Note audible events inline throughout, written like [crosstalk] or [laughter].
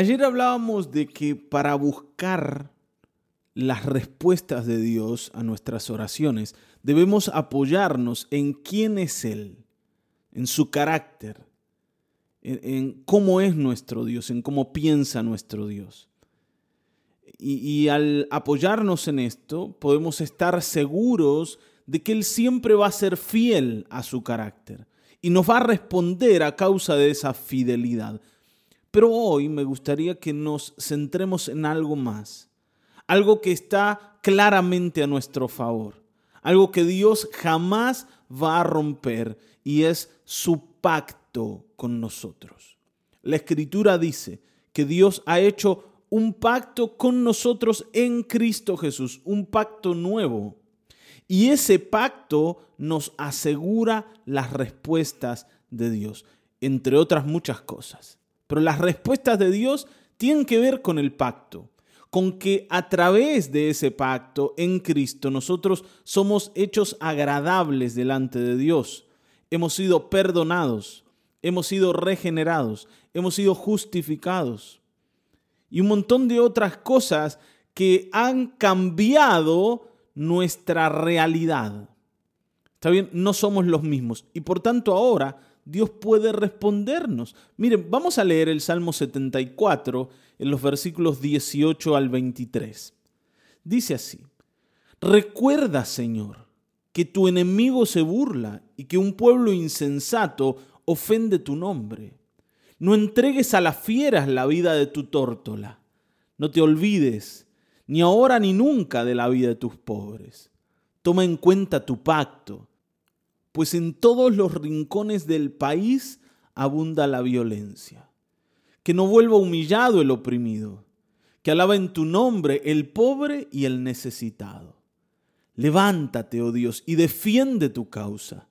Ayer hablábamos de que para buscar las respuestas de Dios a nuestras oraciones debemos apoyarnos en quién es Él, en su carácter, en, cómo es nuestro Dios, en cómo piensa nuestro Dios. Y, y al apoyarnos en esto, podemos estar seguros de que Él siempre va a ser fiel a su carácter y nos va a responder a causa de esa fidelidad. Pero hoy me gustaría que nos centremos en algo más, algo que está claramente a nuestro favor, algo que Dios jamás va a romper y es su pacto con nosotros. La escritura dice que Dios ha hecho un pacto con nosotros en Cristo Jesús, un pacto nuevo. Y ese pacto nos asegura las respuestas de Dios, entre otras muchas cosas. Pero las respuestas de Dios tienen que ver con el pacto, con que a través de ese pacto en Cristo nosotros somos hechos agradables delante de Dios. Hemos sido perdonados, hemos sido regenerados, hemos sido justificados. Y un montón de otras cosas que han cambiado nuestra realidad. Está bien, no somos los mismos. Y por tanto ahora Dios puede respondernos. Miren, vamos a leer el Salmo 74 en los versículos 18 al 23. Dice así, recuerda Señor que tu enemigo se burla y que un pueblo insensato ofende tu nombre. No entregues a las fieras la vida de tu tórtola. No te olvides, ni ahora ni nunca, de la vida de tus pobres. Toma en cuenta tu pacto pues en todos los rincones del país abunda la violencia. Que no vuelva humillado el oprimido, que alaba en tu nombre el pobre y el necesitado. Levántate, oh Dios, y defiende tu causa.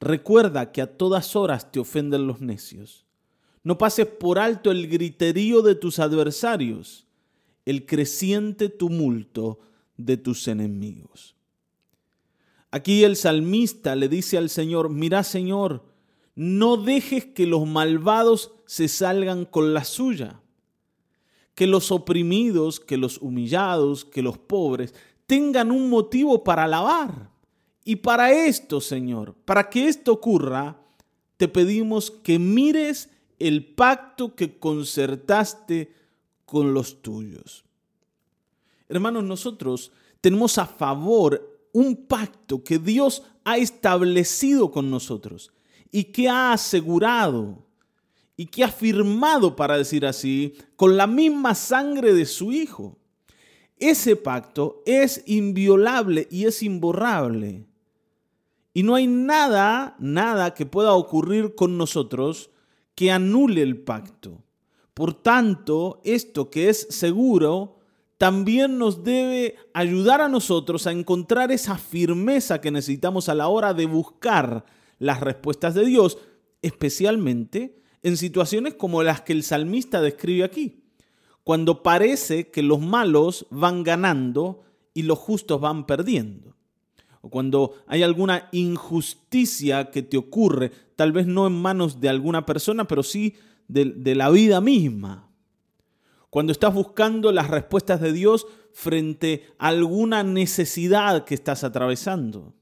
Recuerda que a todas horas te ofenden los necios. No pases por alto el griterío de tus adversarios, el creciente tumulto de tus enemigos. Aquí el salmista le dice al Señor, mira Señor, no dejes que los malvados se salgan con la suya, que los oprimidos, que los humillados, que los pobres tengan un motivo para alabar. Y para esto, Señor, para que esto ocurra, te pedimos que mires el pacto que concertaste con los tuyos. Hermanos, nosotros tenemos a favor un pacto que Dios ha establecido con nosotros y que ha asegurado y que ha firmado, para decir así, con la misma sangre de su Hijo. Ese pacto es inviolable y es imborrable. Y no hay nada, nada que pueda ocurrir con nosotros que anule el pacto. Por tanto, esto que es seguro también nos debe ayudar a nosotros a encontrar esa firmeza que necesitamos a la hora de buscar las respuestas de Dios, especialmente en situaciones como las que el salmista describe aquí, cuando parece que los malos van ganando y los justos van perdiendo, o cuando hay alguna injusticia que te ocurre, tal vez no en manos de alguna persona, pero sí de, de la vida misma cuando estás buscando las respuestas de Dios frente a alguna necesidad que estás atravesando.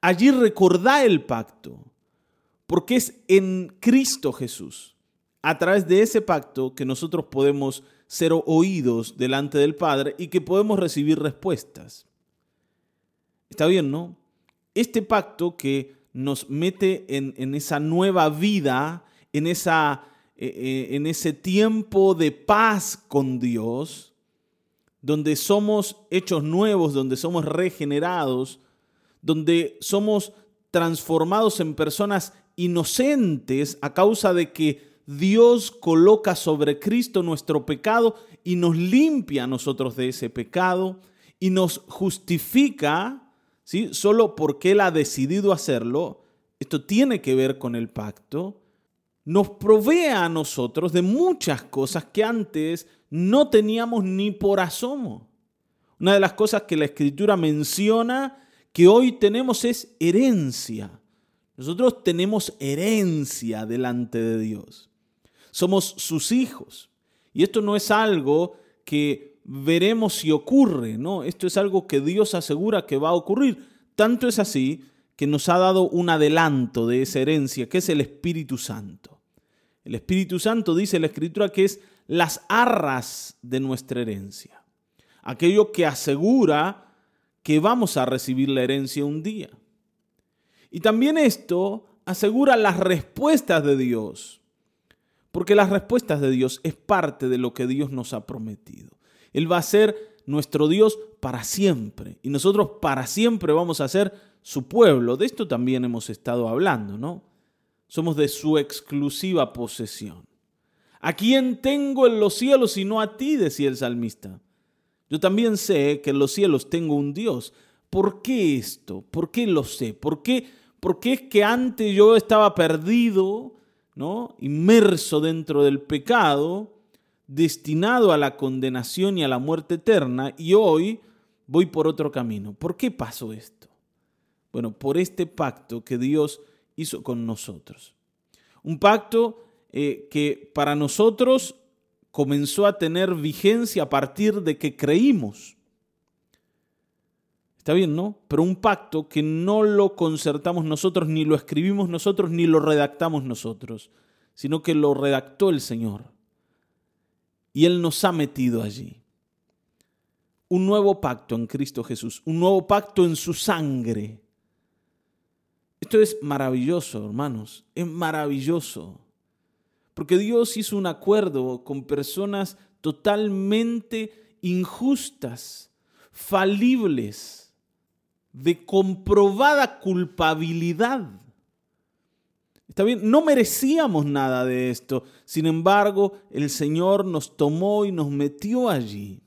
Allí recordá el pacto, porque es en Cristo Jesús, a través de ese pacto, que nosotros podemos ser oídos delante del Padre y que podemos recibir respuestas. Está bien, ¿no? Este pacto que nos mete en, en esa nueva vida, en esa en ese tiempo de paz con Dios, donde somos hechos nuevos, donde somos regenerados, donde somos transformados en personas inocentes a causa de que Dios coloca sobre Cristo nuestro pecado y nos limpia a nosotros de ese pecado y nos justifica, ¿sí? Solo porque Él ha decidido hacerlo. Esto tiene que ver con el pacto nos provee a nosotros de muchas cosas que antes no teníamos ni por asomo. Una de las cosas que la escritura menciona que hoy tenemos es herencia. Nosotros tenemos herencia delante de Dios. Somos sus hijos. Y esto no es algo que veremos si ocurre, ¿no? Esto es algo que Dios asegura que va a ocurrir. Tanto es así que nos ha dado un adelanto de esa herencia, que es el Espíritu Santo. El Espíritu Santo dice la Escritura que es las arras de nuestra herencia, aquello que asegura que vamos a recibir la herencia un día. Y también esto asegura las respuestas de Dios, porque las respuestas de Dios es parte de lo que Dios nos ha prometido. Él va a ser nuestro Dios para siempre y nosotros para siempre vamos a ser su pueblo. De esto también hemos estado hablando, ¿no? Somos de su exclusiva posesión. ¿A quién tengo en los cielos sino a ti? decía el salmista. Yo también sé que en los cielos tengo un Dios. ¿Por qué esto? ¿Por qué lo sé? ¿Por qué, Porque es que antes yo estaba perdido, ¿no? inmerso dentro del pecado, destinado a la condenación y a la muerte eterna, y hoy voy por otro camino? ¿Por qué pasó esto? Bueno, por este pacto que Dios hizo con nosotros. Un pacto eh, que para nosotros comenzó a tener vigencia a partir de que creímos. Está bien, ¿no? Pero un pacto que no lo concertamos nosotros, ni lo escribimos nosotros, ni lo redactamos nosotros, sino que lo redactó el Señor. Y Él nos ha metido allí. Un nuevo pacto en Cristo Jesús, un nuevo pacto en su sangre esto es maravilloso, hermanos, es maravilloso. Porque Dios hizo un acuerdo con personas totalmente injustas, falibles, de comprobada culpabilidad. Está bien, no merecíamos nada de esto. Sin embargo, el Señor nos tomó y nos metió allí.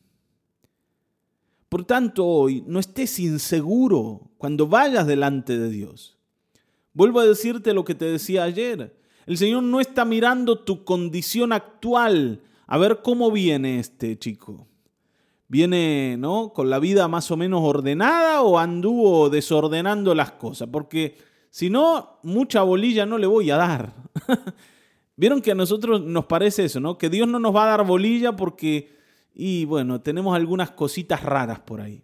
Por tanto, hoy no estés inseguro cuando vayas delante de Dios. Vuelvo a decirte lo que te decía ayer. El Señor no está mirando tu condición actual, a ver cómo viene este chico. ¿Viene, no, con la vida más o menos ordenada o anduvo desordenando las cosas? Porque si no, mucha bolilla no le voy a dar. [laughs] Vieron que a nosotros nos parece eso, ¿no? Que Dios no nos va a dar bolilla porque, y bueno, tenemos algunas cositas raras por ahí.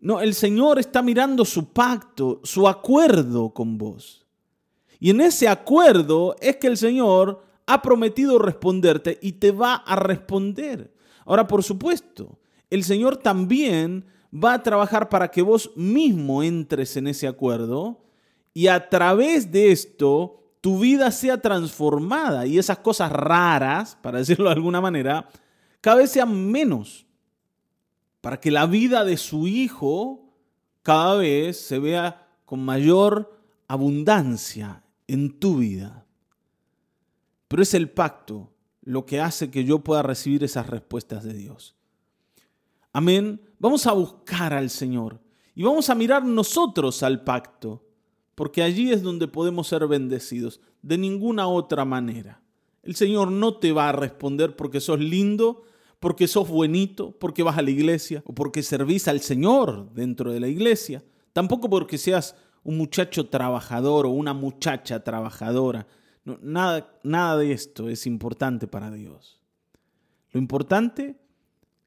No, el Señor está mirando su pacto, su acuerdo con vos. Y en ese acuerdo es que el Señor ha prometido responderte y te va a responder. Ahora, por supuesto, el Señor también va a trabajar para que vos mismo entres en ese acuerdo y a través de esto tu vida sea transformada y esas cosas raras, para decirlo de alguna manera, cada vez sean menos para que la vida de su hijo cada vez se vea con mayor abundancia en tu vida. Pero es el pacto lo que hace que yo pueda recibir esas respuestas de Dios. Amén. Vamos a buscar al Señor y vamos a mirar nosotros al pacto, porque allí es donde podemos ser bendecidos, de ninguna otra manera. El Señor no te va a responder porque sos lindo, porque sos buenito, porque vas a la iglesia o porque servís al Señor dentro de la iglesia. Tampoco porque seas un muchacho trabajador o una muchacha trabajadora. nada, nada de esto es importante para Dios. Lo importante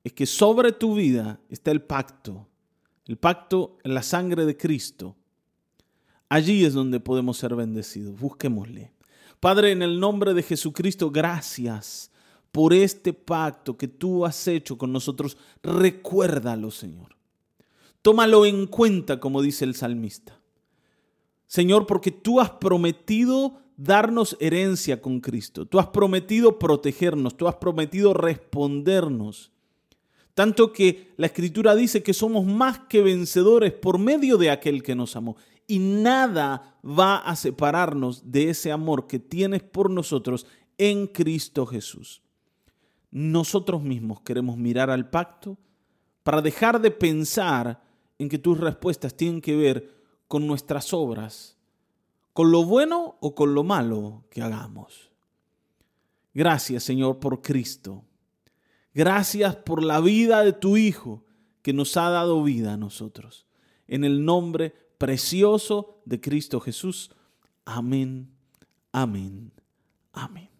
es que sobre tu vida está el pacto, el pacto en la sangre de Cristo. Allí es donde podemos ser bendecidos. Busquémosle. Padre, en el nombre de Jesucristo, gracias por este pacto que tú has hecho con nosotros. Recuérdalo, Señor. Tómalo en cuenta, como dice el salmista. Señor, porque tú has prometido darnos herencia con Cristo. Tú has prometido protegernos, tú has prometido respondernos. Tanto que la escritura dice que somos más que vencedores por medio de aquel que nos amó. Y nada va a separarnos de ese amor que tienes por nosotros en Cristo Jesús nosotros mismos queremos mirar al pacto para dejar de pensar en que tus respuestas tienen que ver con nuestras obras, con lo bueno o con lo malo que hagamos. Gracias Señor por Cristo. Gracias por la vida de tu Hijo que nos ha dado vida a nosotros. En el nombre precioso de Cristo Jesús. Amén, amén, amén.